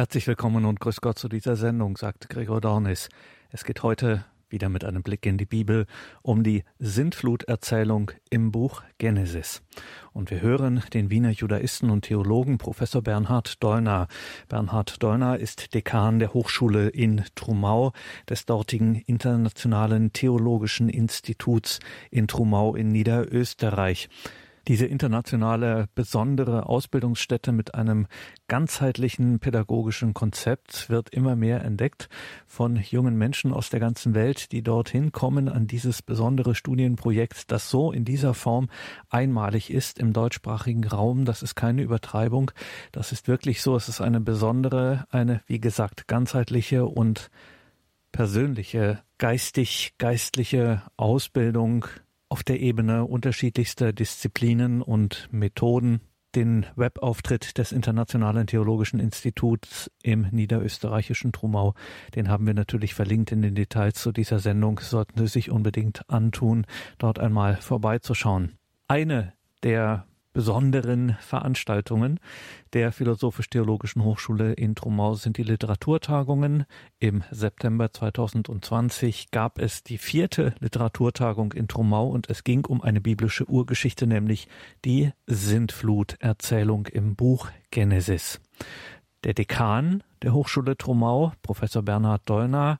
Herzlich willkommen und grüß Gott zu dieser Sendung, sagt Gregor Dornis. Es geht heute wieder mit einem Blick in die Bibel um die Sintfluterzählung im Buch Genesis. Und wir hören den Wiener Judaisten und Theologen Professor Bernhard Dollner. Bernhard Dollner ist Dekan der Hochschule in Trumau des dortigen Internationalen Theologischen Instituts in Trumau in Niederösterreich. Diese internationale besondere Ausbildungsstätte mit einem ganzheitlichen pädagogischen Konzept wird immer mehr entdeckt von jungen Menschen aus der ganzen Welt, die dorthin kommen an dieses besondere Studienprojekt, das so in dieser Form einmalig ist im deutschsprachigen Raum. Das ist keine Übertreibung. Das ist wirklich so. Es ist eine besondere, eine, wie gesagt, ganzheitliche und persönliche, geistig, geistliche Ausbildung auf der Ebene unterschiedlichster Disziplinen und Methoden. Den Webauftritt des Internationalen Theologischen Instituts im niederösterreichischen Trumau, den haben wir natürlich verlinkt in den Details zu dieser Sendung, sollten Sie sich unbedingt antun, dort einmal vorbeizuschauen. Eine der besonderen Veranstaltungen der Philosophisch-Theologischen Hochschule in Trumau sind die Literaturtagungen. Im September 2020 gab es die vierte Literaturtagung in Trumau und es ging um eine biblische Urgeschichte, nämlich die Sintfluterzählung im Buch Genesis. Der Dekan der Hochschule Trumau, Professor Bernhard Dollner,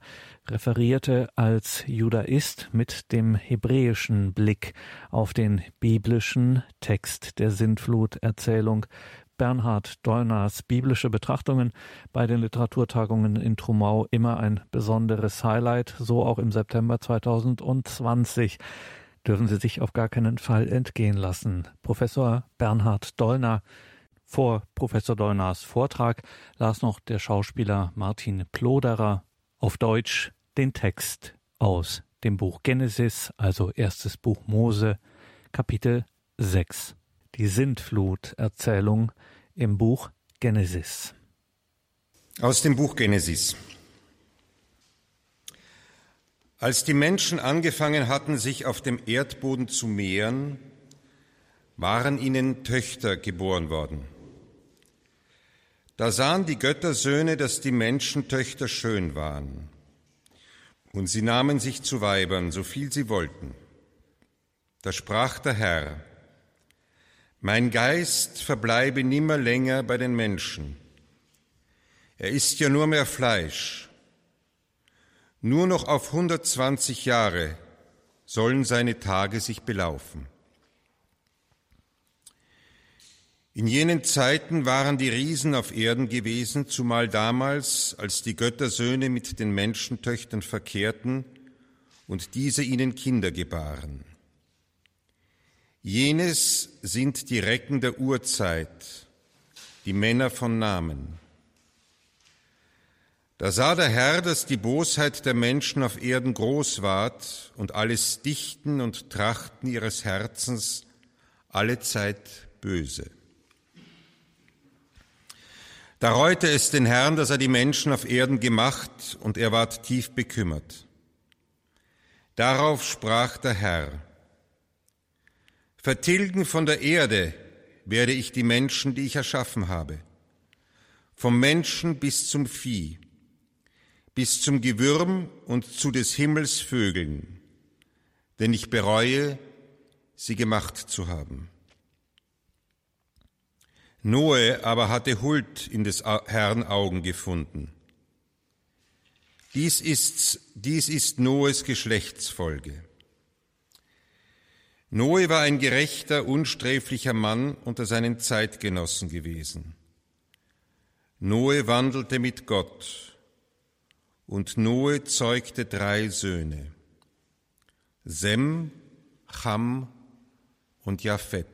referierte als Judaist mit dem hebräischen Blick auf den biblischen Text der Sintfluterzählung. Bernhard Dollners biblische Betrachtungen bei den Literaturtagungen in Trumau immer ein besonderes Highlight, so auch im September 2020 dürfen Sie sich auf gar keinen Fall entgehen lassen. Professor Bernhard Dollner vor Professor Dollners Vortrag las noch der Schauspieler Martin Ploderer auf Deutsch den Text aus dem Buch Genesis, also erstes Buch Mose, Kapitel 6. Die Sintfluterzählung im Buch Genesis. Aus dem Buch Genesis. Als die Menschen angefangen hatten, sich auf dem Erdboden zu mehren, waren ihnen Töchter geboren worden. Da sahen die Göttersöhne, dass die Menschentöchter schön waren. Und sie nahmen sich zu Weibern, so viel sie wollten. Da sprach der Herr, Mein Geist verbleibe nimmer länger bei den Menschen. Er ist ja nur mehr Fleisch. Nur noch auf 120 Jahre sollen seine Tage sich belaufen. In jenen Zeiten waren die Riesen auf Erden gewesen, zumal damals, als die Göttersöhne mit den Menschentöchtern verkehrten und diese ihnen Kinder gebaren. Jenes sind die Recken der Urzeit, die Männer von Namen. Da sah der Herr, dass die Bosheit der Menschen auf Erden groß ward und alles Dichten und Trachten ihres Herzens alle Zeit böse. Da reute es den Herrn, dass er die Menschen auf Erden gemacht, und er ward tief bekümmert. Darauf sprach der Herr, Vertilgen von der Erde werde ich die Menschen, die ich erschaffen habe, vom Menschen bis zum Vieh, bis zum Gewürm und zu des Himmels Vögeln, denn ich bereue, sie gemacht zu haben. Noe aber hatte Huld in des Herrn Augen gefunden. Dies ist, dies ist Noes Geschlechtsfolge. Noe war ein gerechter, unsträflicher Mann unter seinen Zeitgenossen gewesen. Noe wandelte mit Gott und Noe zeugte drei Söhne, Sem, Cham und Japhet.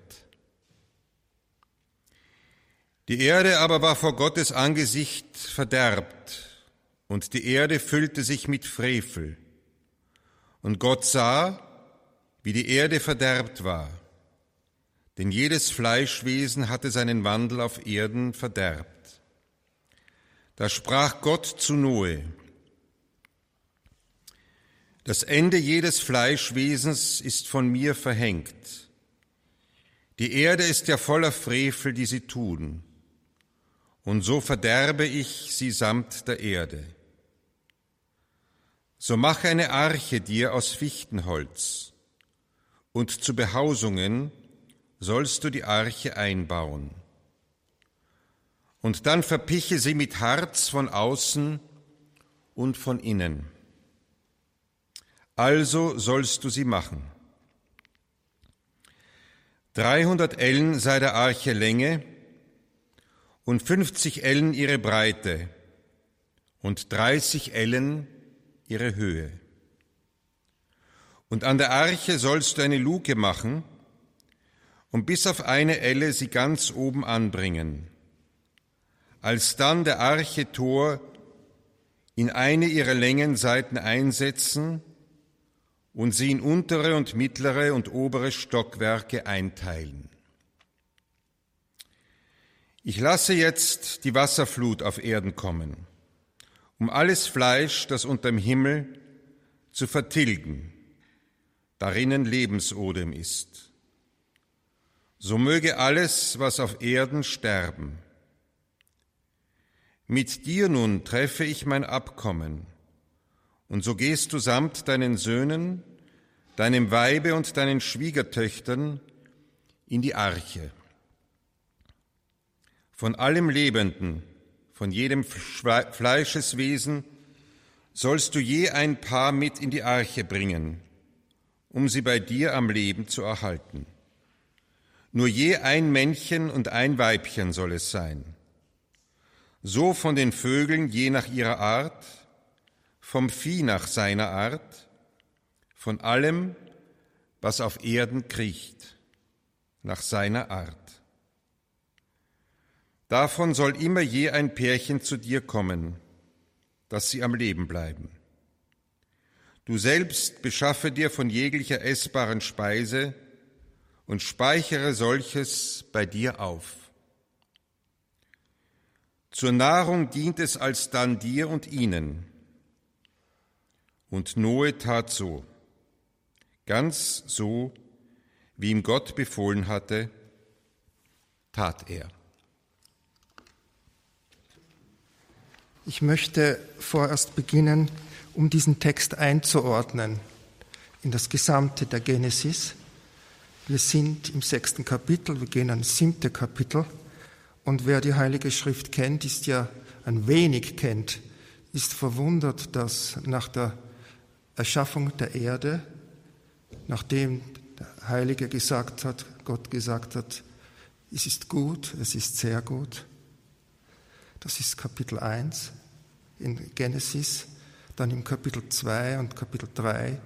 Die Erde aber war vor Gottes Angesicht verderbt, und die Erde füllte sich mit Frevel. Und Gott sah, wie die Erde verderbt war, denn jedes Fleischwesen hatte seinen Wandel auf Erden verderbt. Da sprach Gott zu Noe, das Ende jedes Fleischwesens ist von mir verhängt. Die Erde ist ja voller Frevel, die sie tun und so verderbe ich sie samt der Erde. So mache eine Arche dir aus Fichtenholz, und zu Behausungen sollst du die Arche einbauen. Und dann verpiche sie mit Harz von außen und von innen. Also sollst du sie machen. 300 Ellen sei der Arche Länge und 50 Ellen ihre Breite und 30 Ellen ihre Höhe. Und an der Arche sollst du eine Luke machen und bis auf eine Elle sie ganz oben anbringen. Als dann der Arche Tor in eine ihrer Längenseiten einsetzen und sie in untere und mittlere und obere Stockwerke einteilen. Ich lasse jetzt die Wasserflut auf Erden kommen, um alles Fleisch, das unterm Himmel, zu vertilgen, darinnen Lebensodem ist. So möge alles, was auf Erden, sterben. Mit dir nun treffe ich mein Abkommen, und so gehst du samt deinen Söhnen, deinem Weibe und deinen Schwiegertöchtern in die Arche. Von allem Lebenden, von jedem Fleischeswesen sollst du je ein Paar mit in die Arche bringen, um sie bei dir am Leben zu erhalten. Nur je ein Männchen und ein Weibchen soll es sein. So von den Vögeln je nach ihrer Art, vom Vieh nach seiner Art, von allem, was auf Erden kriecht, nach seiner Art. Davon soll immer je ein Pärchen zu dir kommen, dass sie am Leben bleiben. Du selbst beschaffe dir von jeglicher essbaren Speise und speichere solches bei dir auf. Zur Nahrung dient es alsdann dir und ihnen, und Noe tat so, ganz so, wie ihm Gott befohlen hatte, tat er. Ich möchte vorerst beginnen, um diesen Text einzuordnen in das Gesamte der Genesis. Wir sind im sechsten Kapitel, wir gehen ans siebte Kapitel. Und wer die Heilige Schrift kennt, ist ja ein wenig kennt, ist verwundert, dass nach der Erschaffung der Erde, nachdem der Heilige gesagt hat, Gott gesagt hat, es ist gut, es ist sehr gut. Das ist Kapitel 1 in Genesis. Dann im Kapitel 2 und Kapitel 3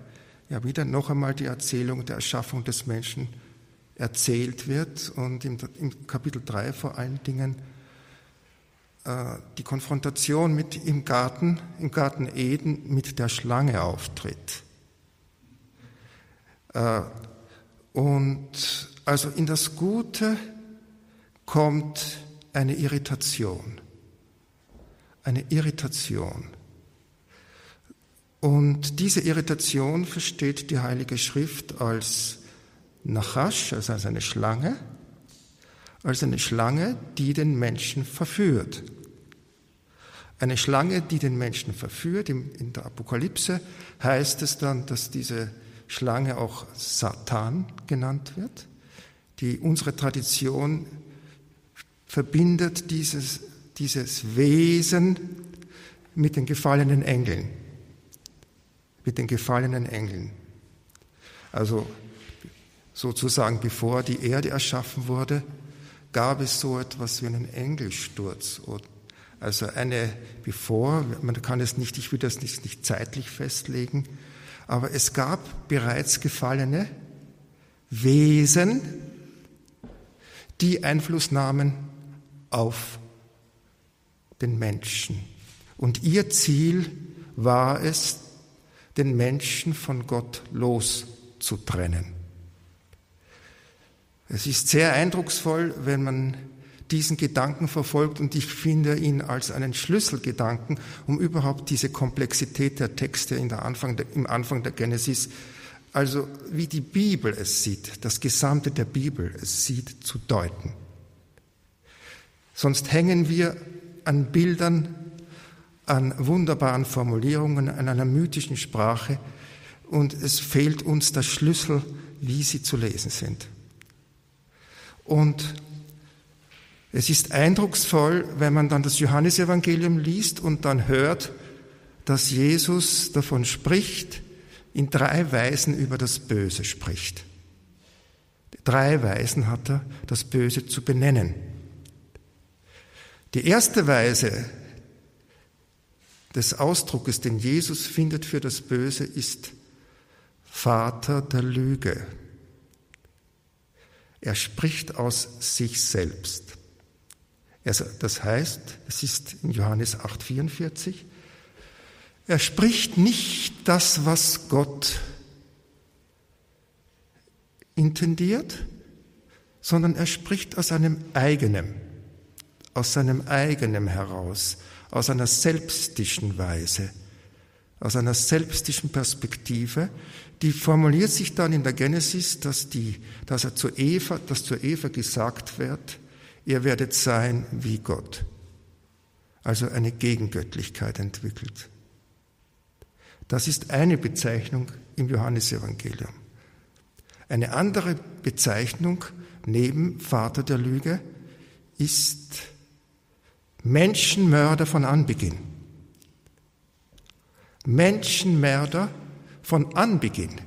ja wieder noch einmal die Erzählung der Erschaffung des Menschen erzählt wird und im, Kapitel 3 vor allen Dingen äh, die Konfrontation mit im Garten, im Garten Eden mit der Schlange auftritt. Äh, und also in das Gute kommt eine Irritation. Eine Irritation. Und diese Irritation versteht die Heilige Schrift als Nachash, also als eine Schlange, als eine Schlange, die den Menschen verführt. Eine Schlange, die den Menschen verführt. In der Apokalypse heißt es dann, dass diese Schlange auch Satan genannt wird. Die, unsere Tradition verbindet dieses, dieses Wesen mit den gefallenen Engeln. Mit den gefallenen Engeln. Also sozusagen bevor die Erde erschaffen wurde, gab es so etwas wie einen Engelsturz. Also eine, bevor, man kann es nicht, ich will das nicht, nicht zeitlich festlegen, aber es gab bereits gefallene Wesen, die Einfluss nahmen auf den Menschen. Und ihr Ziel war es, den Menschen von Gott loszutrennen. Es ist sehr eindrucksvoll, wenn man diesen Gedanken verfolgt und ich finde ihn als einen Schlüsselgedanken, um überhaupt diese Komplexität der Texte in der Anfang der, im Anfang der Genesis, also wie die Bibel es sieht, das Gesamte der Bibel es sieht, zu deuten. Sonst hängen wir an Bildern, an wunderbaren Formulierungen, an einer mythischen Sprache und es fehlt uns der Schlüssel, wie sie zu lesen sind. Und es ist eindrucksvoll, wenn man dann das Johannesevangelium liest und dann hört, dass Jesus davon spricht, in drei Weisen über das Böse spricht. Drei Weisen hat er, das Böse zu benennen. Die erste Weise des Ausdruckes, den Jesus findet für das Böse, ist Vater der Lüge. Er spricht aus sich selbst. Das heißt, es ist in Johannes 8,44, er spricht nicht das, was Gott intendiert, sondern er spricht aus einem eigenen, aus seinem eigenen heraus, aus einer selbstischen Weise, aus einer selbstischen Perspektive, die formuliert sich dann in der Genesis, dass, die, dass er zu Eva, dass zu Eva gesagt wird, ihr werdet sein wie Gott. Also eine Gegengöttlichkeit entwickelt. Das ist eine Bezeichnung im Johannesevangelium. Eine andere Bezeichnung neben Vater der Lüge ist Menschenmörder von Anbeginn. Menschenmörder von Anbeginn.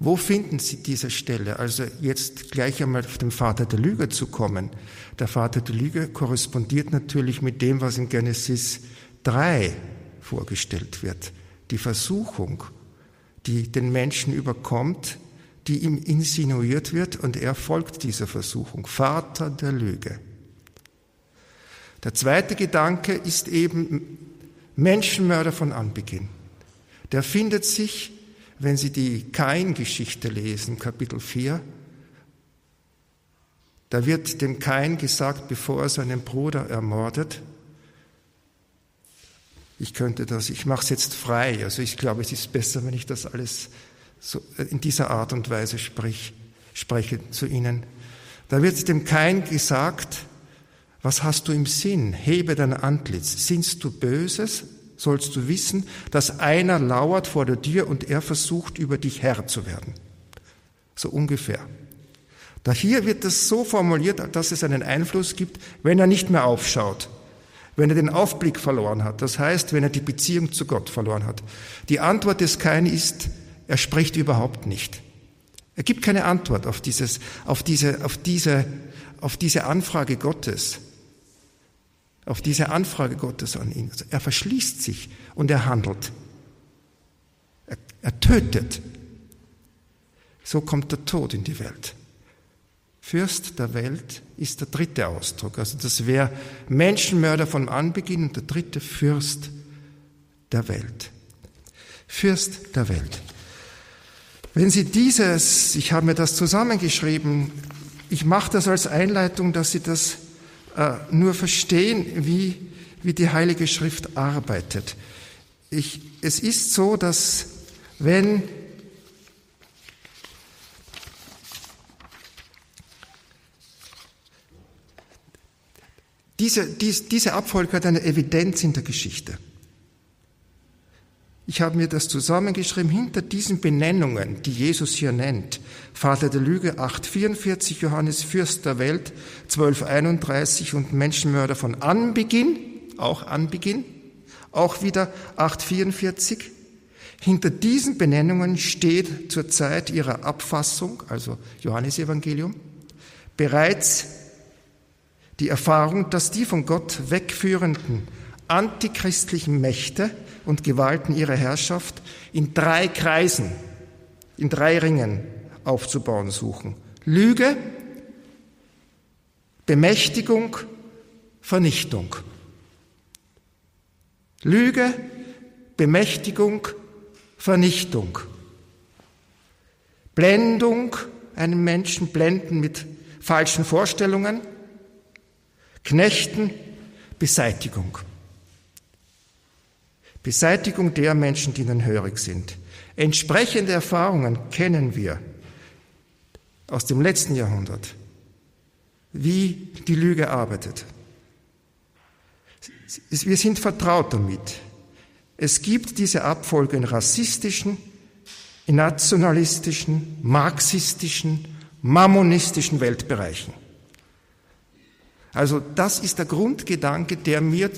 Wo finden Sie diese Stelle? Also jetzt gleich einmal auf den Vater der Lüge zu kommen. Der Vater der Lüge korrespondiert natürlich mit dem, was in Genesis 3 vorgestellt wird. Die Versuchung, die den Menschen überkommt, die ihm insinuiert wird und er folgt dieser Versuchung. Vater der Lüge. Der zweite Gedanke ist eben Menschenmörder von Anbeginn. Der findet sich, wenn Sie die Kain-Geschichte lesen, Kapitel 4, da wird dem Kain gesagt, bevor er seinen Bruder ermordet, ich könnte das, ich mache es jetzt frei, also ich glaube, es ist besser, wenn ich das alles so in dieser Art und Weise sprich, spreche zu Ihnen. Da wird dem Kain gesagt, was hast du im Sinn? Hebe dein Antlitz. Sinnst du Böses? sollst du wissen, dass einer lauert vor der Tür und er versucht, über dich Herr zu werden. So ungefähr. Da hier wird es so formuliert, dass es einen Einfluss gibt, wenn er nicht mehr aufschaut, wenn er den Aufblick verloren hat, das heißt, wenn er die Beziehung zu Gott verloren hat. Die Antwort des Kain ist, er spricht überhaupt nicht. Er gibt keine Antwort auf dieses, auf diese, auf diese, auf diese Anfrage Gottes auf diese Anfrage Gottes an ihn. Also er verschließt sich und er handelt. Er, er tötet. So kommt der Tod in die Welt. Fürst der Welt ist der dritte Ausdruck. Also das wäre Menschenmörder von Anbeginn und der dritte Fürst der Welt. Fürst der Welt. Wenn Sie dieses, ich habe mir das zusammengeschrieben, ich mache das als Einleitung, dass Sie das nur verstehen, wie, wie die Heilige Schrift arbeitet. Ich, es ist so, dass wenn diese, dies, diese Abfolge hat eine Evidenz in der Geschichte. Ich habe mir das zusammengeschrieben hinter diesen Benennungen, die Jesus hier nennt. Vater der Lüge 844, Johannes Fürst der Welt 1231 und Menschenmörder von Anbeginn, auch Anbeginn, auch wieder 844. Hinter diesen Benennungen steht zur Zeit ihrer Abfassung, also Johannes Evangelium, bereits die Erfahrung, dass die von Gott wegführenden antichristlichen Mächte und Gewalten ihrer Herrschaft in drei Kreisen, in drei Ringen aufzubauen suchen. Lüge, Bemächtigung, Vernichtung. Lüge, Bemächtigung, Vernichtung. Blendung, einen Menschen blenden mit falschen Vorstellungen. Knechten, Beseitigung. Beseitigung der Menschen, die ihnen hörig sind. Entsprechende Erfahrungen kennen wir aus dem letzten Jahrhundert. wie die Lüge arbeitet. Wir sind vertraut damit. Es gibt diese Abfolge in rassistischen, in nationalistischen, marxistischen, mammonistischen Weltbereichen. Also das ist der Grundgedanke, der mir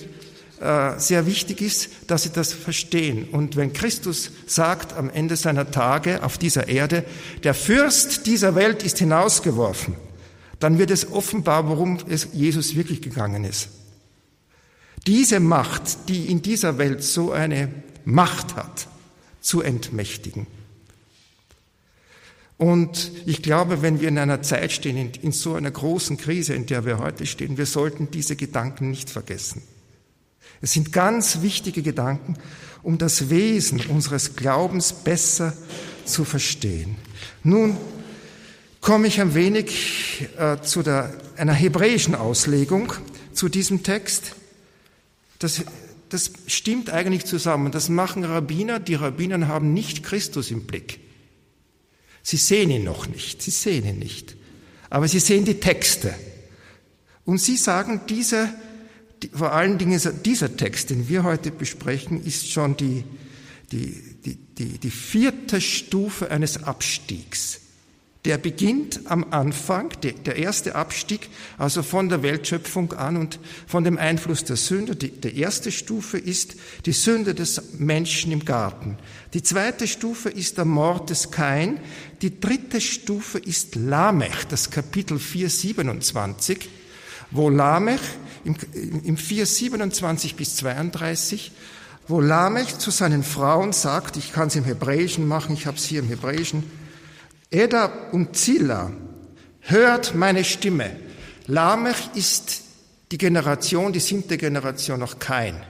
sehr wichtig ist, dass Sie das verstehen. Und wenn Christus sagt am Ende seiner Tage auf dieser Erde, der Fürst dieser Welt ist hinausgeworfen, dann wird es offenbar, worum es Jesus wirklich gegangen ist. Diese Macht, die in dieser Welt so eine Macht hat, zu entmächtigen. Und ich glaube, wenn wir in einer Zeit stehen, in, in, so einer großen Krise, in der wir heute stehen, wir sollten diese Gedanken nicht vergessen. Es sind ganz wichtige Gedanken, um das Wesen unseres Glaubens besser zu verstehen. Nun komme ich ein wenig äh, zu der, einer hebräischen Auslegung zu diesem Text. Das, das stimmt eigentlich zusammen. Das machen Rabbiner. Die Rabbiner haben nicht Christus im Blick. Sie sehen ihn noch nicht, sie sehen ihn nicht. Aber sie sehen die Texte. Und sie sagen, diese, die, vor allen Dingen dieser Text, den wir heute besprechen, ist schon die, die, die, die, die vierte Stufe eines Abstiegs. Der beginnt am Anfang, der erste Abstieg, also von der Weltschöpfung an und von dem Einfluss der Sünde. Die, die erste Stufe ist die Sünde des Menschen im Garten. Die zweite Stufe ist der Mord des Kain. Die dritte Stufe ist Lamech, das Kapitel 4, 27, wo Lamech im, im 4, 27 bis 32 wo Lamech zu seinen Frauen sagt, ich kann es im Hebräischen machen, ich habe es hier im Hebräischen, Eda und Zilla, hört meine Stimme. Lamech ist die Generation, die siebte Generation noch kein.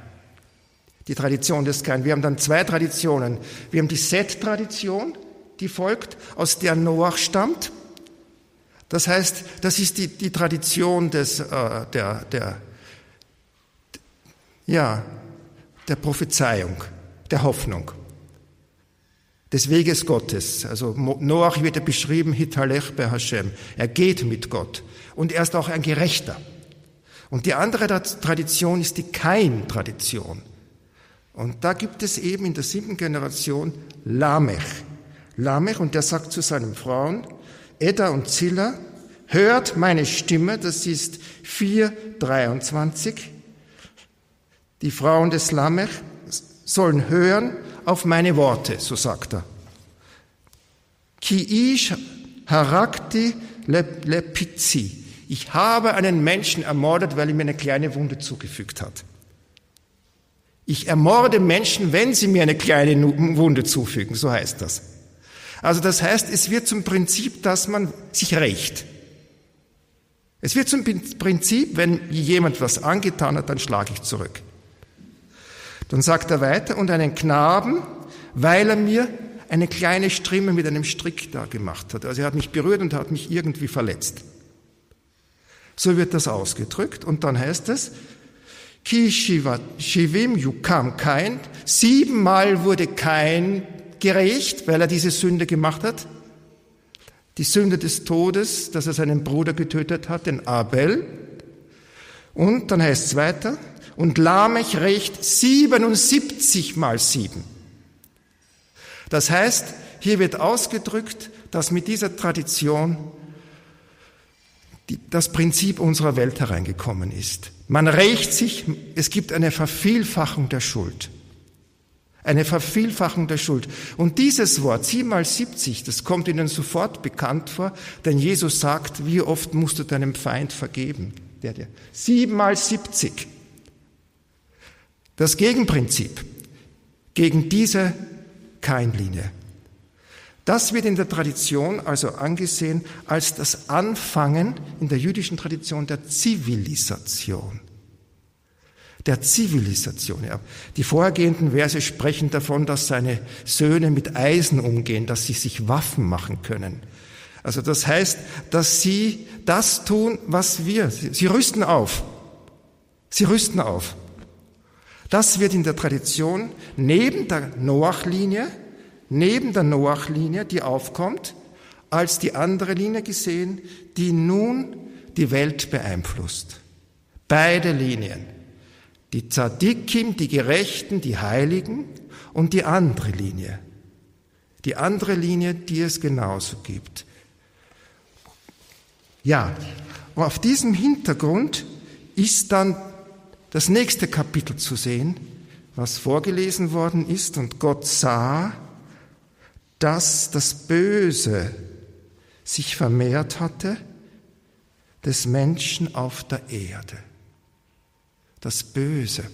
Die Tradition des Kain. Wir haben dann zwei Traditionen. Wir haben die Set-Tradition, die folgt, aus der Noach stammt. Das heißt, das ist die, die Tradition des, äh, der, der, ja, der Prophezeiung, der Hoffnung des Weges Gottes. Also Noach wird ja beschrieben, Hitalech bei Hashem. Er geht mit Gott. Und er ist auch ein Gerechter. Und die andere Tradition ist die Kain-Tradition. Und da gibt es eben in der siebten Generation Lamech. Lamech, und der sagt zu seinen Frauen, Edda und Zilla, hört meine Stimme, das ist 4,23. Die Frauen des Lamech sollen hören auf meine Worte, so sagt er. Ki ish harakti lepizzi. Ich habe einen Menschen ermordet, weil er mir eine kleine Wunde zugefügt hat. Ich ermorde Menschen, wenn sie mir eine kleine Wunde zufügen, so heißt das. Also das heißt, es wird zum Prinzip, dass man sich rächt. Es wird zum Prinzip, wenn jemand was angetan hat, dann schlage ich zurück. Dann sagt er weiter, und einen Knaben, weil er mir eine kleine Strimme mit einem Strick da gemacht hat. Also er hat mich berührt und hat mich irgendwie verletzt. So wird das ausgedrückt und dann heißt es, Ki Shivim Yukam Kain, siebenmal wurde Kain gerecht, weil er diese Sünde gemacht hat. Die Sünde des Todes, dass er seinen Bruder getötet hat, den Abel. Und dann heißt es weiter, und Lamech rächt 77 mal sieben. Das heißt, hier wird ausgedrückt, dass mit dieser Tradition das Prinzip unserer Welt hereingekommen ist. Man rächt sich, es gibt eine Vervielfachung der Schuld. Eine Vervielfachung der Schuld. Und dieses Wort, sieben mal siebzig, das kommt Ihnen sofort bekannt vor, denn Jesus sagt, wie oft musst du deinem Feind vergeben? Der, der. Sieben mal siebzig. Das Gegenprinzip gegen diese Keinlinie. Das wird in der Tradition also angesehen als das Anfangen in der jüdischen Tradition der Zivilisation. Der Zivilisation. Ja. Die vorhergehenden Verse sprechen davon, dass seine Söhne mit Eisen umgehen, dass sie sich Waffen machen können. Also das heißt, dass sie das tun, was wir. Sie rüsten auf. Sie rüsten auf. Das wird in der Tradition neben der Noach-Linie, neben der Noach-Linie, die aufkommt, als die andere Linie gesehen, die nun die Welt beeinflusst. Beide Linien. Die Tzadikim, die Gerechten, die Heiligen und die andere Linie. Die andere Linie, die es genauso gibt. Ja, auf diesem Hintergrund ist dann das nächste Kapitel zu sehen, was vorgelesen worden ist. Und Gott sah, dass das Böse sich vermehrt hatte des Menschen auf der Erde. Das Böse.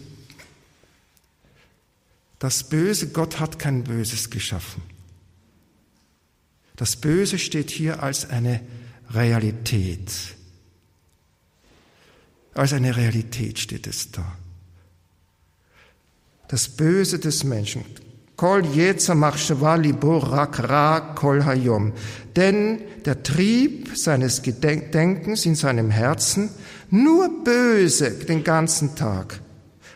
Das Böse, Gott hat kein Böses geschaffen. Das Böse steht hier als eine Realität. Als eine Realität steht es da. Das Böse des Menschen. Kol kol hayom. Denn der Trieb seines Gedenkens in seinem Herzen nur böse den ganzen Tag.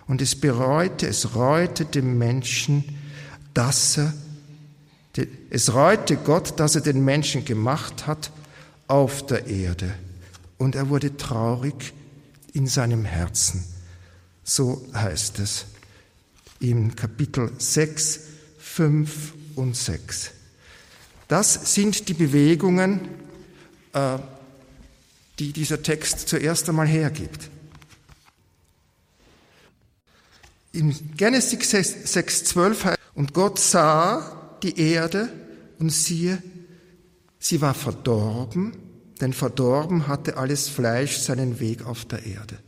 Und es bereute, es reute dem Menschen, dass er, es reute Gott, dass er den Menschen gemacht hat auf der Erde. Und er wurde traurig in seinem Herzen. So heißt es im Kapitel 6, 5 und 6. Das sind die Bewegungen, äh, die dieser Text zuerst einmal hergibt. In Genesis 6, 12 heißt, und Gott sah die Erde und siehe, sie war verdorben, denn verdorben hatte alles Fleisch seinen Weg auf der Erde.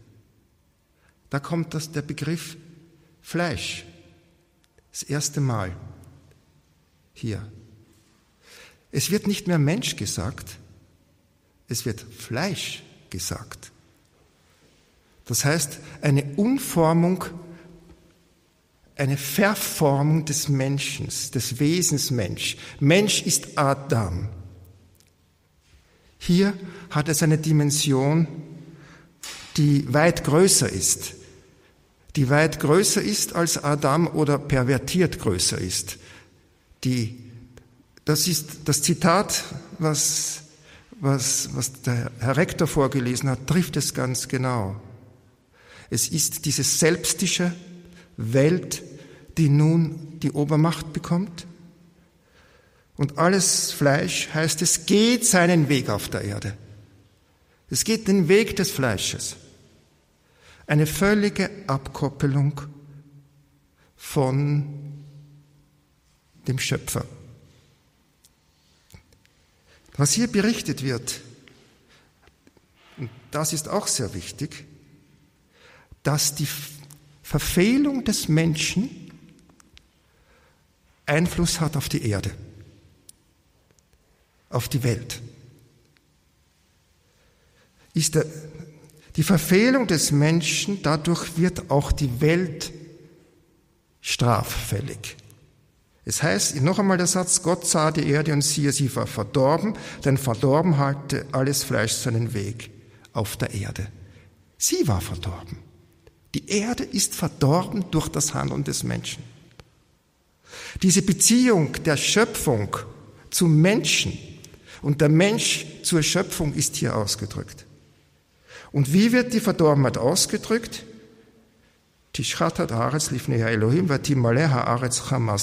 Da kommt das, der Begriff Fleisch. Das erste Mal hier. Es wird nicht mehr Mensch gesagt, es wird Fleisch gesagt. Das heißt, eine Umformung, eine Verformung des Menschen, des Wesens Mensch. Mensch ist Adam. Hier hat es eine Dimension, die weit größer ist, die weit größer ist als Adam oder pervertiert größer ist. Die, das ist das Zitat, was, was, was der Herr Rektor vorgelesen hat, trifft es ganz genau. Es ist diese selbstische Welt, die nun die Obermacht bekommt und alles Fleisch, heißt es, geht seinen Weg auf der Erde. Es geht den Weg des Fleisches. Eine völlige Abkoppelung von dem Schöpfer. Was hier berichtet wird, und das ist auch sehr wichtig, dass die Verfehlung des Menschen Einfluss hat auf die Erde auf die Welt. Ist der, die Verfehlung des Menschen, dadurch wird auch die Welt straffällig. Es heißt, noch einmal der Satz, Gott sah die Erde und siehe, sie war verdorben, denn verdorben hatte alles Fleisch seinen Weg auf der Erde. Sie war verdorben. Die Erde ist verdorben durch das Handeln des Menschen. Diese Beziehung der Schöpfung zum Menschen und der Mensch zur Schöpfung ist hier ausgedrückt. Und wie wird die Verdorbenheit ausgedrückt?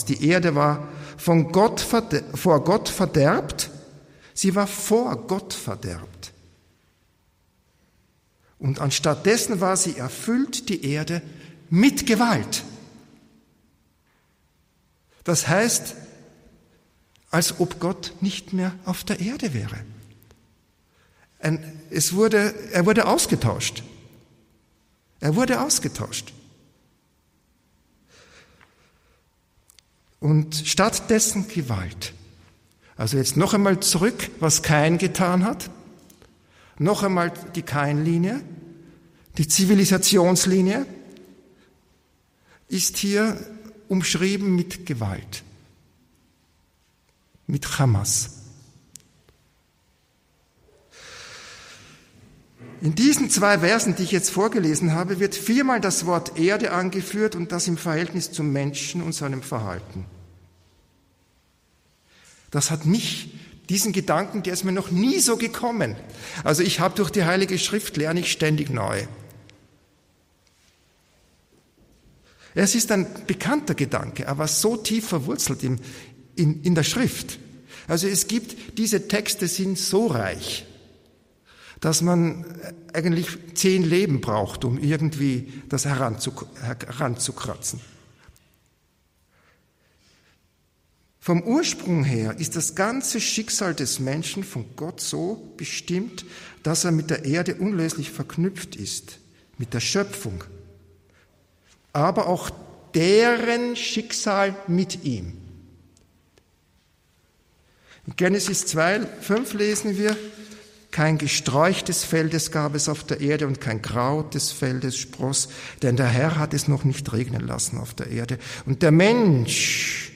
Die Erde war von Gott, vor Gott verderbt. Sie war vor Gott verderbt. Und anstattdessen war sie erfüllt, die Erde, mit Gewalt. Das heißt, als ob Gott nicht mehr auf der Erde wäre. Es wurde, er wurde ausgetauscht. Er wurde ausgetauscht. Und stattdessen Gewalt. Also jetzt noch einmal zurück, was Kain getan hat. Noch einmal die Kain-Linie, die Zivilisationslinie ist hier umschrieben mit Gewalt mit Hamas. In diesen zwei Versen, die ich jetzt vorgelesen habe, wird viermal das Wort Erde angeführt und das im Verhältnis zum Menschen und seinem Verhalten. Das hat nicht Diesen Gedanken, der ist mir noch nie so gekommen. Also ich habe durch die Heilige Schrift lerne ich ständig neu. Es ist ein bekannter Gedanke, aber so tief verwurzelt in, in, in der Schrift. Also es gibt, diese Texte sind so reich, dass man eigentlich zehn Leben braucht, um irgendwie das heranzukratzen. Vom Ursprung her ist das ganze Schicksal des Menschen von Gott so bestimmt, dass er mit der Erde unlöslich verknüpft ist, mit der Schöpfung, aber auch deren Schicksal mit ihm. In Genesis 2, 5 lesen wir, kein Gesträuch des Feldes gab es auf der Erde und kein Kraut des Feldes spross, denn der Herr hat es noch nicht regnen lassen auf der Erde. Und der Mensch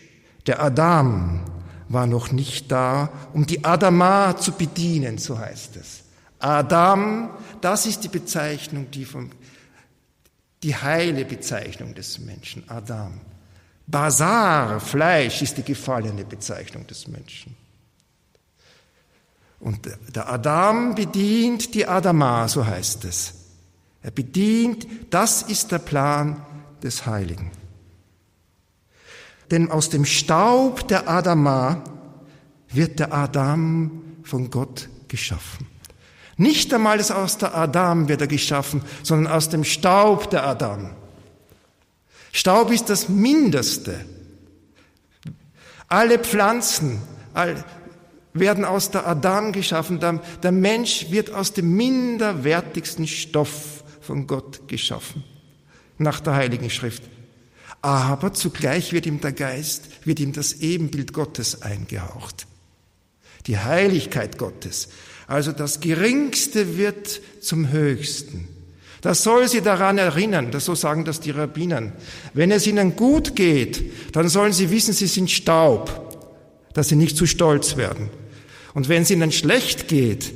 der Adam war noch nicht da, um die Adama zu bedienen, so heißt es. Adam, das ist die Bezeichnung, die vom, die heile Bezeichnung des Menschen, Adam. Basar, Fleisch, ist die gefallene Bezeichnung des Menschen. Und der Adam bedient die Adama, so heißt es. Er bedient, das ist der Plan des Heiligen. Denn aus dem Staub der Adama wird der Adam von Gott geschaffen. Nicht einmal aus der Adam wird er geschaffen, sondern aus dem Staub der Adam. Staub ist das Mindeste. Alle Pflanzen werden aus der Adam geschaffen. Der Mensch wird aus dem minderwertigsten Stoff von Gott geschaffen. Nach der Heiligen Schrift. Aber zugleich wird ihm der Geist, wird ihm das Ebenbild Gottes eingehaucht. Die Heiligkeit Gottes. Also das Geringste wird zum Höchsten. Das soll sie daran erinnern, das so sagen das die Rabbinern. Wenn es ihnen gut geht, dann sollen sie wissen, sie sind Staub, dass sie nicht zu stolz werden. Und wenn es ihnen schlecht geht,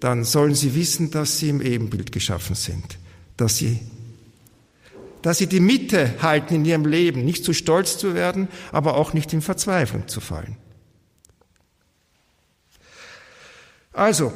dann sollen sie wissen, dass sie im Ebenbild geschaffen sind, dass sie dass sie die Mitte halten in ihrem Leben, nicht zu stolz zu werden, aber auch nicht in Verzweiflung zu fallen. Also,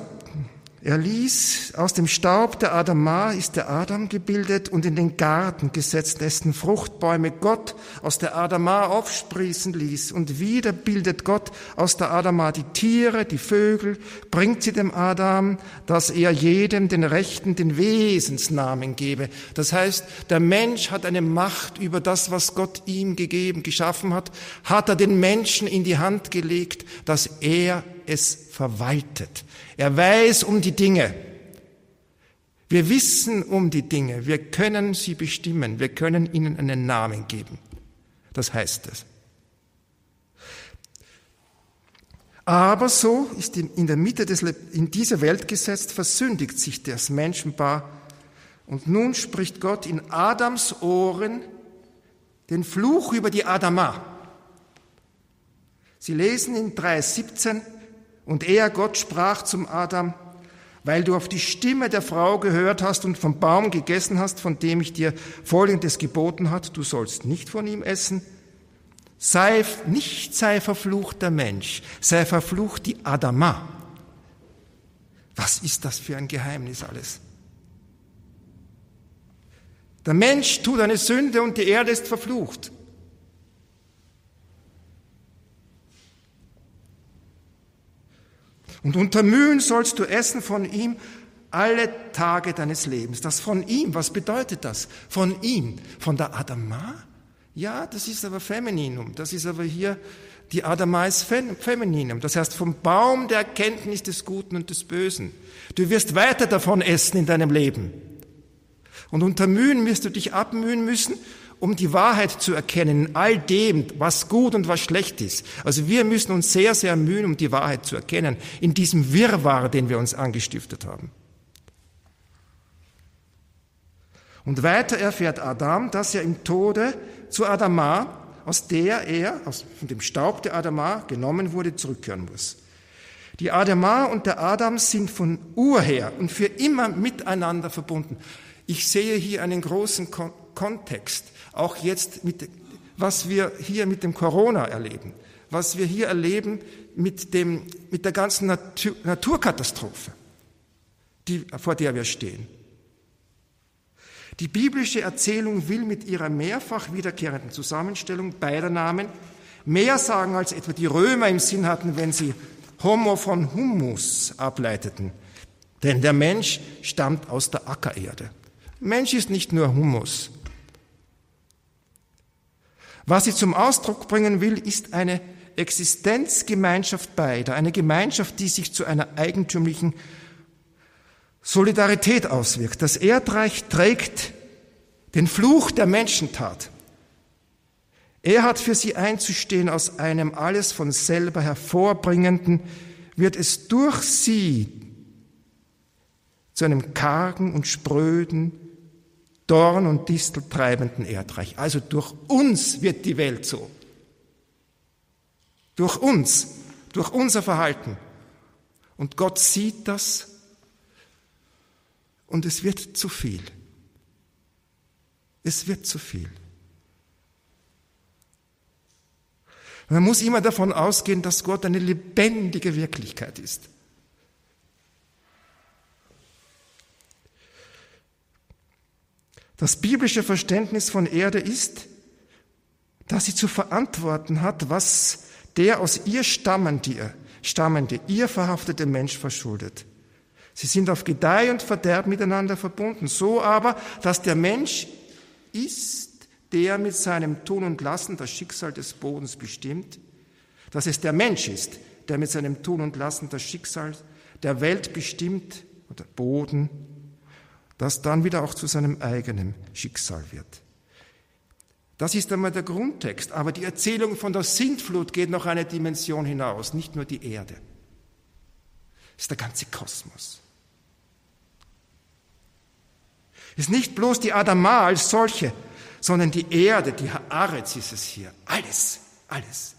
er ließ aus dem Staub der Adama ist der Adam gebildet und in den Garten gesetzt, dessen Fruchtbäume Gott aus der Adama aufsprießen ließ. Und wieder bildet Gott aus der Adama die Tiere, die Vögel, bringt sie dem Adam, dass er jedem den Rechten, den Wesensnamen gebe. Das heißt, der Mensch hat eine Macht über das, was Gott ihm gegeben, geschaffen hat, hat er den Menschen in die Hand gelegt, dass er es verwaltet. Er weiß um die Dinge. Wir wissen um die Dinge. Wir können sie bestimmen. Wir können ihnen einen Namen geben. Das heißt es. Aber so ist in der Mitte des, in dieser Welt gesetzt, versündigt sich das Menschenpaar. Und nun spricht Gott in Adams Ohren den Fluch über die Adama. Sie lesen in 3,17, und er, Gott, sprach zum Adam, weil du auf die Stimme der Frau gehört hast und vom Baum gegessen hast, von dem ich dir Folgendes geboten hat, du sollst nicht von ihm essen, sei, nicht sei verflucht der Mensch, sei verflucht die Adama. Was ist das für ein Geheimnis alles? Der Mensch tut eine Sünde und die Erde ist verflucht. Und unter Mühen sollst du essen von ihm alle Tage deines Lebens. Das von ihm, was bedeutet das? Von ihm, von der Adama? Ja, das ist aber Femininum. Das ist aber hier, die Adama ist Femininum. Das heißt, vom Baum der Erkenntnis des Guten und des Bösen. Du wirst weiter davon essen in deinem Leben. Und unter Mühen wirst du dich abmühen müssen, um die Wahrheit zu erkennen in all dem, was gut und was schlecht ist. Also wir müssen uns sehr, sehr mühen, um die Wahrheit zu erkennen, in diesem Wirrwarr, den wir uns angestiftet haben. Und weiter erfährt Adam, dass er im Tode zu Adama, aus der er, aus, dem Staub der Adama genommen wurde, zurückkehren muss. Die Adama und der Adam sind von urher und für immer miteinander verbunden. Ich sehe hier einen großen Kontext. Auch jetzt mit, was wir hier mit dem Corona erleben, was wir hier erleben mit, dem, mit der ganzen Natur, Naturkatastrophe, die, vor der wir stehen. Die biblische Erzählung will mit ihrer mehrfach wiederkehrenden Zusammenstellung beider Namen mehr sagen, als etwa die Römer im Sinn hatten, wenn sie Homo von Humus ableiteten. Denn der Mensch stammt aus der Ackererde. Mensch ist nicht nur Humus. Was sie zum Ausdruck bringen will, ist eine Existenzgemeinschaft beider, eine Gemeinschaft, die sich zu einer eigentümlichen Solidarität auswirkt. Das Erdreich trägt den Fluch der Menschentat. Er hat für sie einzustehen aus einem alles von selber hervorbringenden, wird es durch sie zu einem kargen und spröden, Dorn und Distel treibenden Erdreich. Also durch uns wird die Welt so. Durch uns, durch unser Verhalten. Und Gott sieht das und es wird zu viel. Es wird zu viel. Man muss immer davon ausgehen, dass Gott eine lebendige Wirklichkeit ist. Das biblische Verständnis von Erde ist, dass sie zu verantworten hat, was der aus ihr stammende, stammende, ihr verhaftete Mensch verschuldet. Sie sind auf Gedeih und Verderb miteinander verbunden, so aber, dass der Mensch ist, der mit seinem Tun und Lassen das Schicksal des Bodens bestimmt, dass es der Mensch ist, der mit seinem Tun und Lassen das Schicksal der Welt bestimmt oder Boden das dann wieder auch zu seinem eigenen Schicksal wird. Das ist einmal der Grundtext, aber die Erzählung von der Sintflut geht noch eine Dimension hinaus, nicht nur die Erde. Es ist der ganze Kosmos. Es ist nicht bloß die Adama als solche, sondern die Erde, die Haaretz ist es hier. Alles, alles.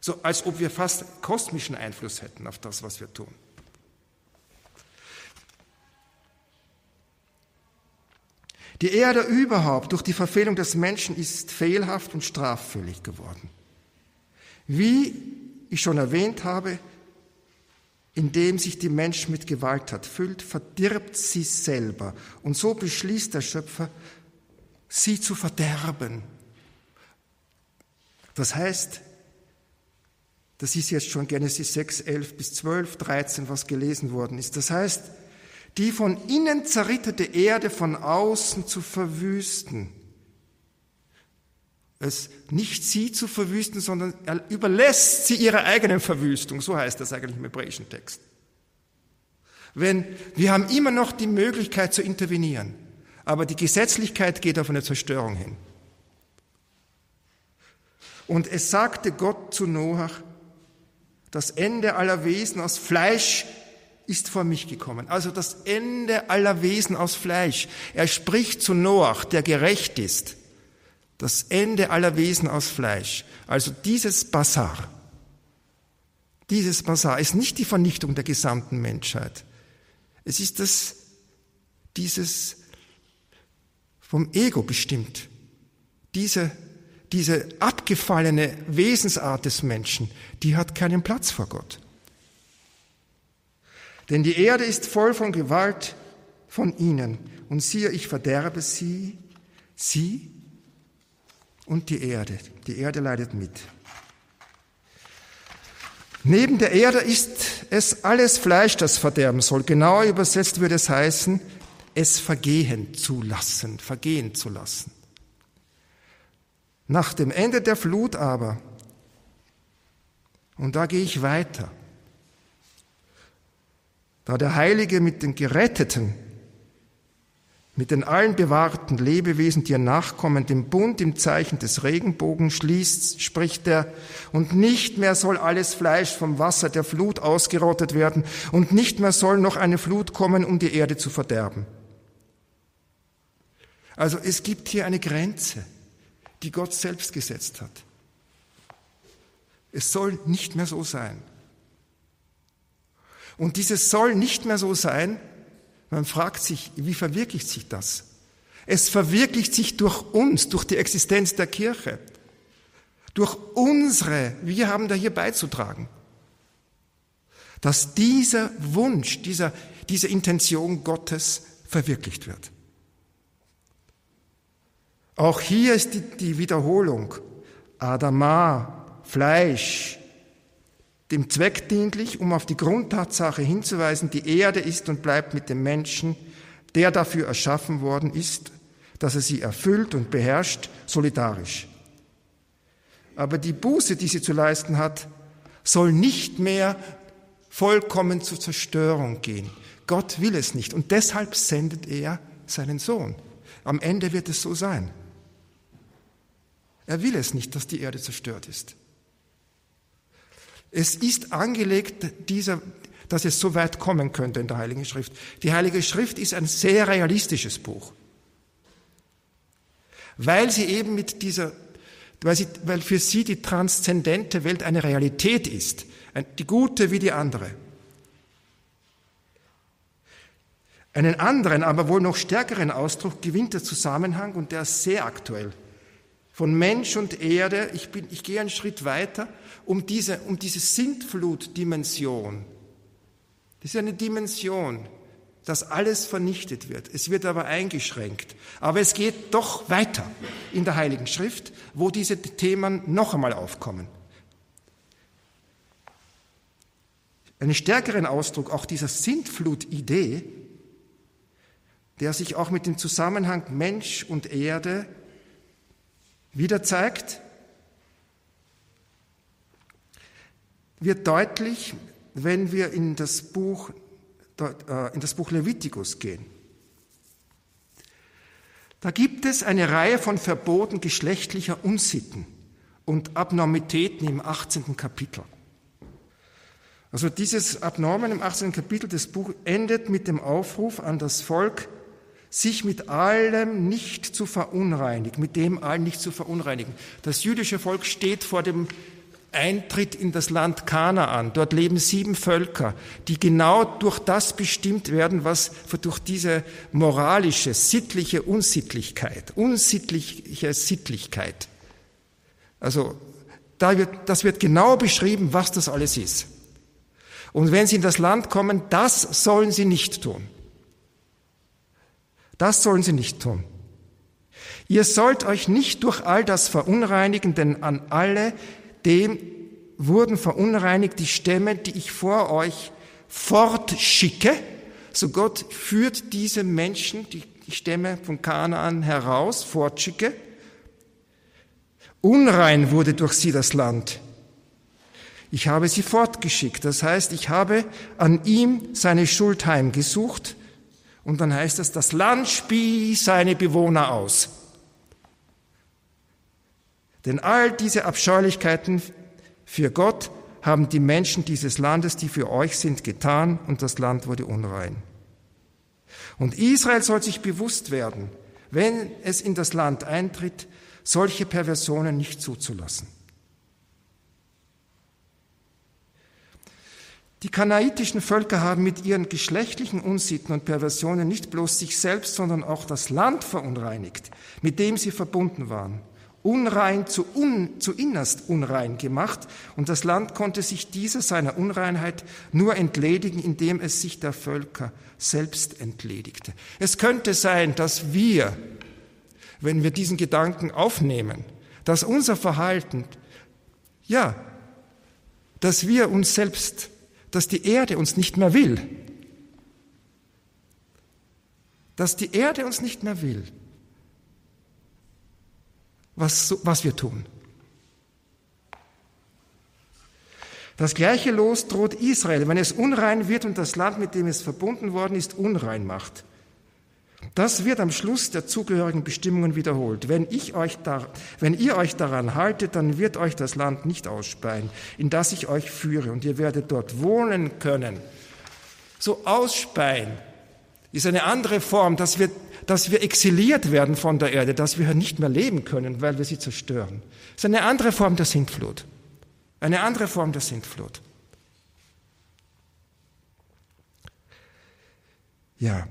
So als ob wir fast kosmischen Einfluss hätten auf das, was wir tun. Die Erde überhaupt durch die Verfehlung des Menschen ist fehlhaft und straffällig geworden. Wie ich schon erwähnt habe, indem sich die Mensch mit Gewalt hat füllt, verdirbt sie selber. Und so beschließt der Schöpfer, sie zu verderben. Das heißt, das ist jetzt schon Genesis 6, 11 bis 12, 13, was gelesen worden ist. Das heißt, die von innen zerrittete Erde von außen zu verwüsten. Es nicht sie zu verwüsten, sondern er überlässt sie ihrer eigenen Verwüstung. So heißt das eigentlich im hebräischen Text. Wenn, wir haben immer noch die Möglichkeit zu intervenieren, aber die Gesetzlichkeit geht auf eine Zerstörung hin. Und es sagte Gott zu Noach, das Ende aller Wesen aus Fleisch ist vor mich gekommen. Also das Ende aller Wesen aus Fleisch. Er spricht zu Noach, der gerecht ist. Das Ende aller Wesen aus Fleisch. Also dieses Basar. Dieses Basar ist nicht die Vernichtung der gesamten Menschheit. Es ist das, dieses vom Ego bestimmt. Diese, diese abgefallene Wesensart des Menschen, die hat keinen Platz vor Gott. Denn die Erde ist voll von Gewalt von ihnen. Und siehe, ich verderbe sie, sie und die Erde. Die Erde leidet mit. Neben der Erde ist es alles Fleisch, das verderben soll. Genauer übersetzt würde es heißen, es vergehen zu lassen, vergehen zu lassen. Nach dem Ende der Flut aber, und da gehe ich weiter, da der Heilige mit den Geretteten, mit den allen bewahrten Lebewesen, die ihr nachkommen, den Bund im Zeichen des Regenbogens schließt, spricht er, und nicht mehr soll alles Fleisch vom Wasser der Flut ausgerottet werden, und nicht mehr soll noch eine Flut kommen, um die Erde zu verderben. Also es gibt hier eine Grenze, die Gott selbst gesetzt hat. Es soll nicht mehr so sein. Und dieses soll nicht mehr so sein. Man fragt sich, wie verwirklicht sich das? Es verwirklicht sich durch uns, durch die Existenz der Kirche, durch unsere, wir haben da hier beizutragen. dass dieser Wunsch, dieser, diese Intention Gottes verwirklicht wird. Auch hier ist die, die Wiederholung. Adama, Fleisch, dem Zweck dienlich, um auf die Grundtatsache hinzuweisen, die Erde ist und bleibt mit dem Menschen, der dafür erschaffen worden ist, dass er sie erfüllt und beherrscht, solidarisch. Aber die Buße, die sie zu leisten hat, soll nicht mehr vollkommen zur Zerstörung gehen. Gott will es nicht und deshalb sendet er seinen Sohn. Am Ende wird es so sein. Er will es nicht, dass die Erde zerstört ist. Es ist angelegt, dieser, dass es so weit kommen könnte in der Heiligen Schrift. Die Heilige Schrift ist ein sehr realistisches Buch, weil sie eben mit dieser, weil, sie, weil für sie die transzendente Welt eine Realität ist, die gute wie die andere. Einen anderen, aber wohl noch stärkeren Ausdruck gewinnt der Zusammenhang und der ist sehr aktuell von Mensch und Erde. Ich, bin, ich gehe einen Schritt weiter, um diese, um diese Sintflut-Dimension. Das ist eine Dimension, dass alles vernichtet wird. Es wird aber eingeschränkt. Aber es geht doch weiter in der Heiligen Schrift, wo diese Themen noch einmal aufkommen. Einen stärkeren Ausdruck auch dieser Sintflut-Idee, der sich auch mit dem Zusammenhang Mensch und Erde wieder zeigt, wird deutlich, wenn wir in das Buch, äh, in das Buch Levitikus gehen. Da gibt es eine Reihe von Verboten geschlechtlicher Unsitten und Abnormitäten im 18. Kapitel. Also dieses Abnormen im 18. Kapitel des Buches endet mit dem Aufruf an das Volk, sich mit allem nicht zu verunreinigen, mit dem allen nicht zu verunreinigen. Das jüdische Volk steht vor dem Eintritt in das Land Kanaan. Dort leben sieben Völker, die genau durch das bestimmt werden, was durch diese moralische, sittliche Unsittlichkeit, unsittliche Sittlichkeit. Also, da wird, das wird genau beschrieben, was das alles ist. Und wenn sie in das Land kommen, das sollen sie nicht tun. Das sollen sie nicht tun. Ihr sollt euch nicht durch all das verunreinigen, denn an alle dem wurden verunreinigt die Stämme, die ich vor euch fortschicke. So Gott führt diese Menschen, die Stämme von Kanaan heraus, fortschicke. Unrein wurde durch sie das Land. Ich habe sie fortgeschickt. Das heißt, ich habe an ihm seine Schuld heimgesucht und dann heißt es, das Land spie seine Bewohner aus. Denn all diese Abscheulichkeiten für Gott haben die Menschen dieses Landes, die für euch sind, getan und das Land wurde unrein. Und Israel soll sich bewusst werden, wenn es in das Land eintritt, solche Perversionen nicht zuzulassen. Die kanaitischen Völker haben mit ihren geschlechtlichen Unsitten und Perversionen nicht bloß sich selbst, sondern auch das Land verunreinigt, mit dem sie verbunden waren. Unrein zu, un, zu innerst unrein gemacht und das Land konnte sich dieser seiner Unreinheit nur entledigen, indem es sich der Völker selbst entledigte. Es könnte sein, dass wir, wenn wir diesen Gedanken aufnehmen, dass unser Verhalten, ja, dass wir uns selbst dass die Erde uns nicht mehr will. Dass die Erde uns nicht mehr will. Was, was wir tun. Das gleiche Los droht Israel, wenn es unrein wird und das Land, mit dem es verbunden worden ist, unrein macht. Das wird am Schluss der zugehörigen Bestimmungen wiederholt. Wenn, ich euch da, wenn ihr euch daran haltet, dann wird euch das Land nicht ausspeien, in das ich euch führe, und ihr werdet dort wohnen können. So ausspeien ist eine andere Form, dass wir, dass wir exiliert werden von der Erde, dass wir nicht mehr leben können, weil wir sie zerstören. Ist eine andere Form der Sintflut. Eine andere Form der Sintflut. Ja,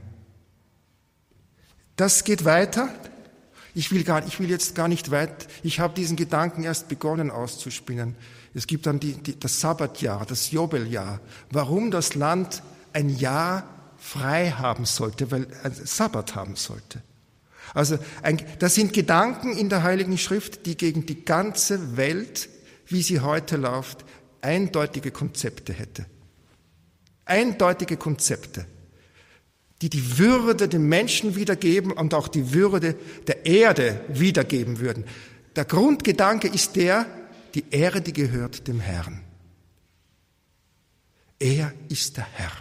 das geht weiter. Ich will, gar, ich will jetzt gar nicht weit, ich habe diesen Gedanken erst begonnen auszuspinnen. Es gibt dann die, die, das Sabbatjahr, das Jobeljahr. Warum das Land ein Jahr frei haben sollte, weil ein Sabbat haben sollte. Also ein, das sind Gedanken in der Heiligen Schrift, die gegen die ganze Welt, wie sie heute läuft, eindeutige Konzepte hätte. Eindeutige Konzepte die die Würde dem Menschen wiedergeben und auch die Würde der Erde wiedergeben würden. Der Grundgedanke ist der, die Erde gehört dem Herrn. Er ist der Herr.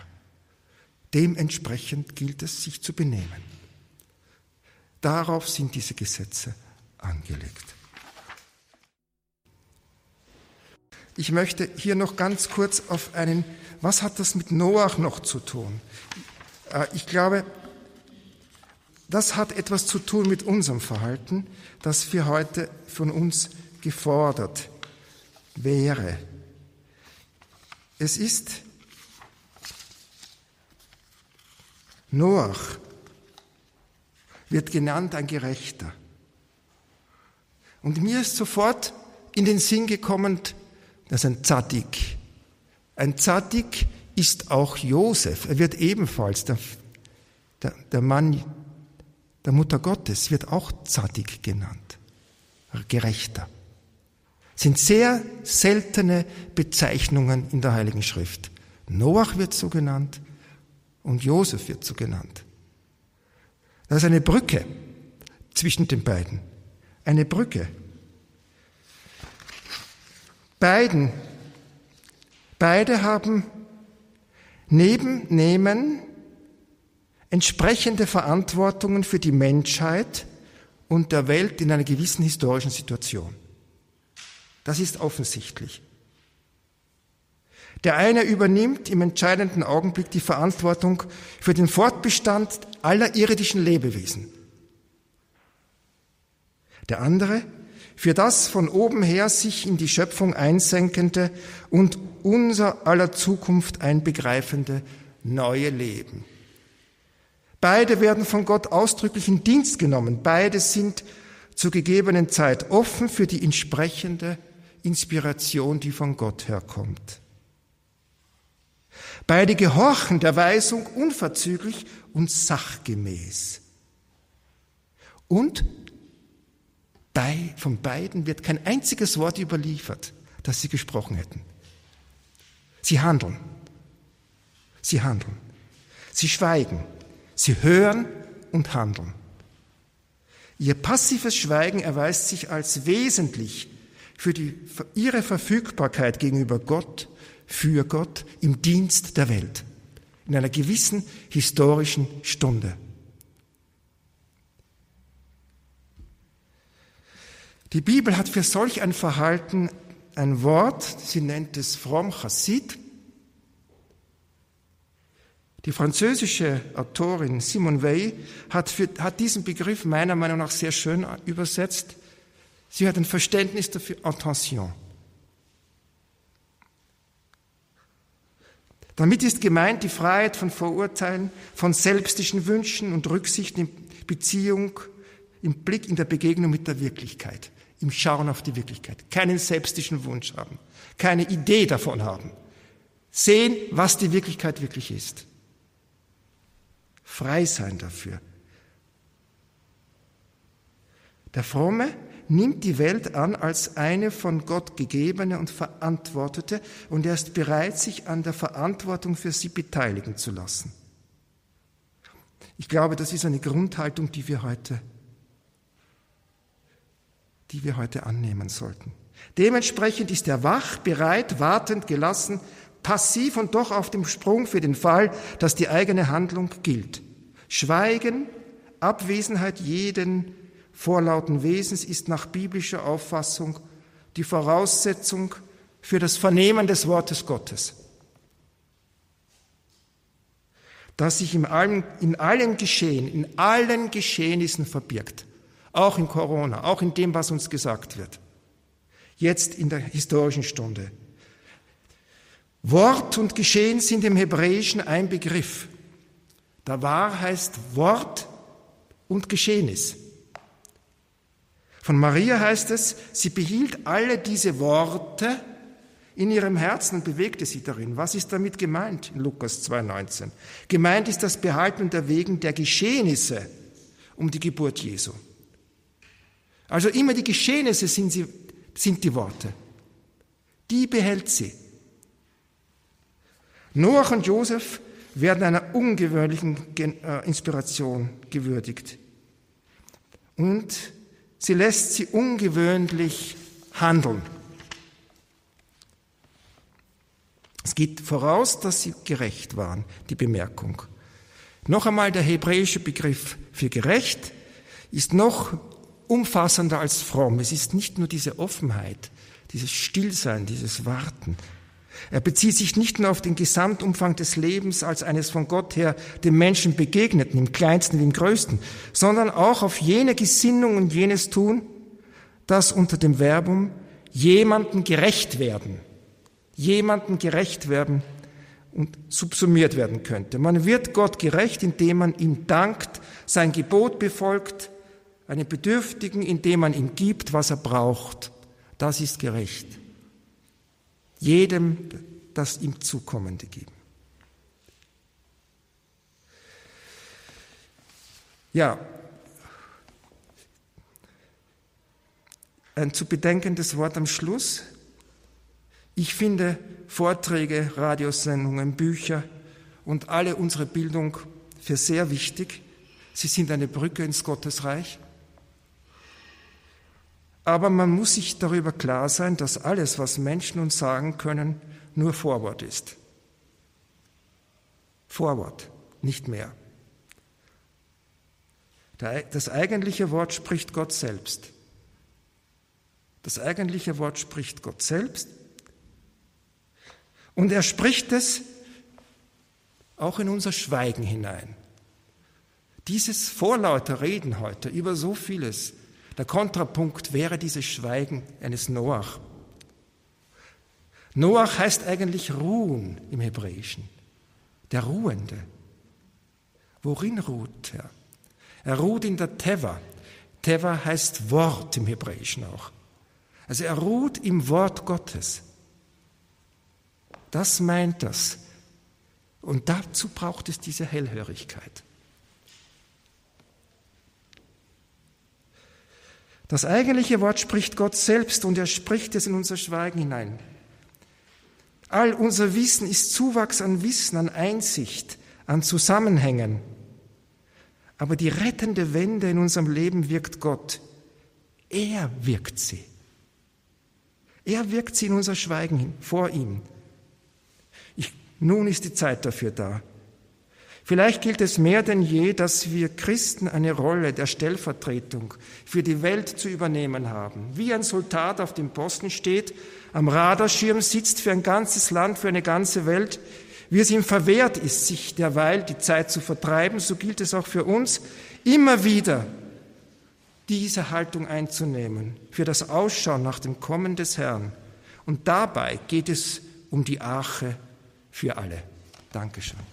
Dementsprechend gilt es, sich zu benehmen. Darauf sind diese Gesetze angelegt. Ich möchte hier noch ganz kurz auf einen, was hat das mit Noach noch zu tun? Äh, ich glaube, das hat etwas zu tun mit unserem Verhalten, das wir heute von uns gefordert wäre. Es ist Noach wird genannt ein Gerechter. Und mir ist sofort in den Sinn gekommen, das ist ein Zadik. Ein Zadik ist auch Josef. Er wird ebenfalls, der, der, der Mann der Mutter Gottes, wird auch Zadig genannt, Gerechter. Sind sehr seltene Bezeichnungen in der Heiligen Schrift. Noach wird so genannt und Josef wird so genannt. Das ist eine Brücke zwischen den beiden. Eine Brücke. Beiden, beide haben Neben nehmen entsprechende Verantwortungen für die Menschheit und der Welt in einer gewissen historischen Situation. Das ist offensichtlich. Der eine übernimmt im entscheidenden Augenblick die Verantwortung für den Fortbestand aller irdischen Lebewesen. Der andere für das von oben her sich in die Schöpfung einsenkende und unser aller Zukunft einbegreifende neue Leben. Beide werden von Gott ausdrücklich in Dienst genommen. Beide sind zur gegebenen Zeit offen für die entsprechende Inspiration, die von Gott herkommt. Beide gehorchen der Weisung unverzüglich und sachgemäß. Und bei, von beiden wird kein einziges Wort überliefert, das sie gesprochen hätten. Sie handeln. Sie handeln. Sie schweigen. Sie hören und handeln. Ihr passives Schweigen erweist sich als wesentlich für die, für ihre Verfügbarkeit gegenüber Gott, für Gott, im Dienst der Welt, in einer gewissen historischen Stunde. Die Bibel hat für solch ein Verhalten ein Wort, sie nennt es fromm Chassid. Die französische Autorin Simone Weil hat, für, hat diesen Begriff meiner Meinung nach sehr schön übersetzt. Sie hat ein Verständnis dafür, Attention. Damit ist gemeint die Freiheit von Vorurteilen, von selbstischen Wünschen und Rücksichten in Beziehung, im Blick in der Begegnung mit der Wirklichkeit im Schauen auf die Wirklichkeit, keinen selbstischen Wunsch haben, keine Idee davon haben, sehen, was die Wirklichkeit wirklich ist. Frei sein dafür. Der Fromme nimmt die Welt an als eine von Gott gegebene und verantwortete und er ist bereit, sich an der Verantwortung für sie beteiligen zu lassen. Ich glaube, das ist eine Grundhaltung, die wir heute die wir heute annehmen sollten. Dementsprechend ist er wach, bereit, wartend, gelassen, passiv und doch auf dem Sprung für den Fall, dass die eigene Handlung gilt. Schweigen, Abwesenheit jeden vorlauten Wesens ist nach biblischer Auffassung die Voraussetzung für das Vernehmen des Wortes Gottes. Das sich in allem, in allen Geschehen, in allen Geschehnissen verbirgt. Auch in Corona, auch in dem, was uns gesagt wird. Jetzt in der historischen Stunde. Wort und Geschehen sind im Hebräischen ein Begriff. Da war heißt Wort und Geschehnis. Von Maria heißt es, sie behielt alle diese Worte in ihrem Herzen und bewegte sie darin. Was ist damit gemeint in Lukas 2.19? Gemeint ist das Behalten und Erwägen der Geschehnisse um die Geburt Jesu. Also immer die Geschehnisse sind, sie, sind die Worte. Die behält sie. Noach und Josef werden einer ungewöhnlichen äh, Inspiration gewürdigt. Und sie lässt sie ungewöhnlich handeln. Es geht voraus, dass sie gerecht waren, die Bemerkung. Noch einmal der hebräische Begriff für gerecht ist noch umfassender als fromm. Es ist nicht nur diese Offenheit, dieses Stillsein, dieses Warten. Er bezieht sich nicht nur auf den Gesamtumfang des Lebens als eines von Gott her dem Menschen begegneten, im kleinsten wie im größten, sondern auch auf jene Gesinnung und jenes Tun, das unter dem Verbum jemanden gerecht werden jemandem gerecht werden und subsumiert werden könnte. Man wird Gott gerecht, indem man ihm dankt, sein Gebot befolgt, einem Bedürftigen, indem man ihm gibt, was er braucht. Das ist gerecht. Jedem das ihm Zukommende geben. Ja, ein zu bedenkendes Wort am Schluss. Ich finde Vorträge, Radiosendungen, Bücher und alle unsere Bildung für sehr wichtig. Sie sind eine Brücke ins Gottesreich. Aber man muss sich darüber klar sein, dass alles, was Menschen uns sagen können, nur Vorwort ist. Vorwort, nicht mehr. Das eigentliche Wort spricht Gott selbst. Das eigentliche Wort spricht Gott selbst und er spricht es auch in unser Schweigen hinein. Dieses vorlauter Reden heute über so vieles, der Kontrapunkt wäre dieses Schweigen eines Noach. Noach heißt eigentlich ruhen im Hebräischen, der Ruhende. Worin ruht er? Er ruht in der Teva. Teva heißt Wort im Hebräischen auch. Also er ruht im Wort Gottes. Das meint das. Und dazu braucht es diese Hellhörigkeit. Das eigentliche Wort spricht Gott selbst und er spricht es in unser Schweigen hinein. All unser Wissen ist Zuwachs an Wissen, an Einsicht, an Zusammenhängen. Aber die rettende Wende in unserem Leben wirkt Gott. Er wirkt sie. Er wirkt sie in unser Schweigen vor ihm. Nun ist die Zeit dafür da. Vielleicht gilt es mehr denn je, dass wir Christen eine Rolle der Stellvertretung für die Welt zu übernehmen haben. Wie ein Soldat auf dem Posten steht, am Radarschirm sitzt für ein ganzes Land, für eine ganze Welt, wie es ihm verwehrt ist, sich derweil die Zeit zu vertreiben, so gilt es auch für uns, immer wieder diese Haltung einzunehmen, für das Ausschauen nach dem Kommen des Herrn. Und dabei geht es um die Arche für alle. Dankeschön.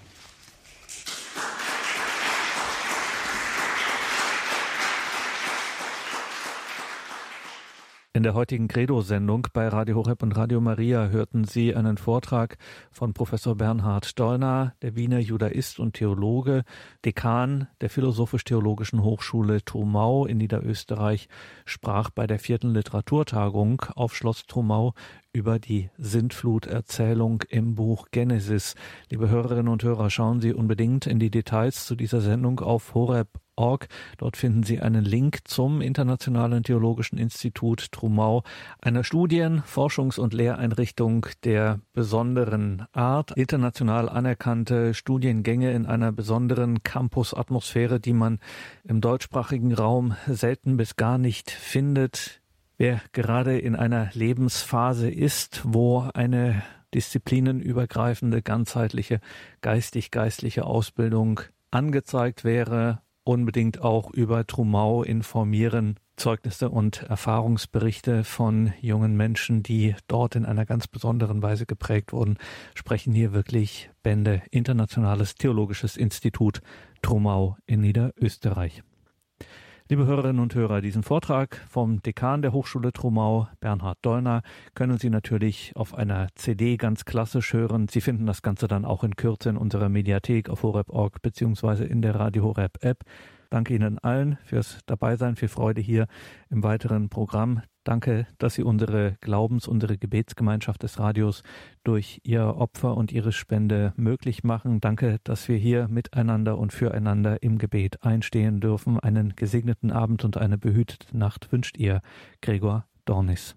In der heutigen Credo-Sendung bei Radio Horeb und Radio Maria hörten Sie einen Vortrag von Professor Bernhard Dollner, der Wiener Judaist und Theologe, Dekan der Philosophisch-Theologischen Hochschule Trumau in Niederösterreich, sprach bei der vierten Literaturtagung auf Schloss Trumau über die Sintfluterzählung im Buch Genesis. Liebe Hörerinnen und Hörer, schauen Sie unbedingt in die Details zu dieser Sendung auf horeb.org. Dort finden Sie einen Link zum Internationalen Theologischen Institut Trumau, einer Studien-, Forschungs- und Lehreinrichtung der besonderen Art, international anerkannte Studiengänge in einer besonderen Campus-Atmosphäre, die man im deutschsprachigen Raum selten bis gar nicht findet. Wer gerade in einer Lebensphase ist, wo eine disziplinenübergreifende, ganzheitliche, geistig-geistliche Ausbildung angezeigt wäre, unbedingt auch über Trumau informieren. Zeugnisse und Erfahrungsberichte von jungen Menschen, die dort in einer ganz besonderen Weise geprägt wurden, sprechen hier wirklich Bände Internationales Theologisches Institut Trumau in Niederösterreich. Liebe Hörerinnen und Hörer, diesen Vortrag vom Dekan der Hochschule Trumau, Bernhard Dollner, können Sie natürlich auf einer CD ganz klassisch hören. Sie finden das Ganze dann auch in Kürze in unserer Mediathek auf horeb.org beziehungsweise in der Radio Horeb App. Danke Ihnen allen fürs Dabeisein, für Freude hier im weiteren Programm. Danke, dass Sie unsere Glaubens-, unsere Gebetsgemeinschaft des Radios durch Ihr Opfer und Ihre Spende möglich machen. Danke, dass wir hier miteinander und füreinander im Gebet einstehen dürfen. Einen gesegneten Abend und eine behütete Nacht wünscht Ihr Gregor Dornis.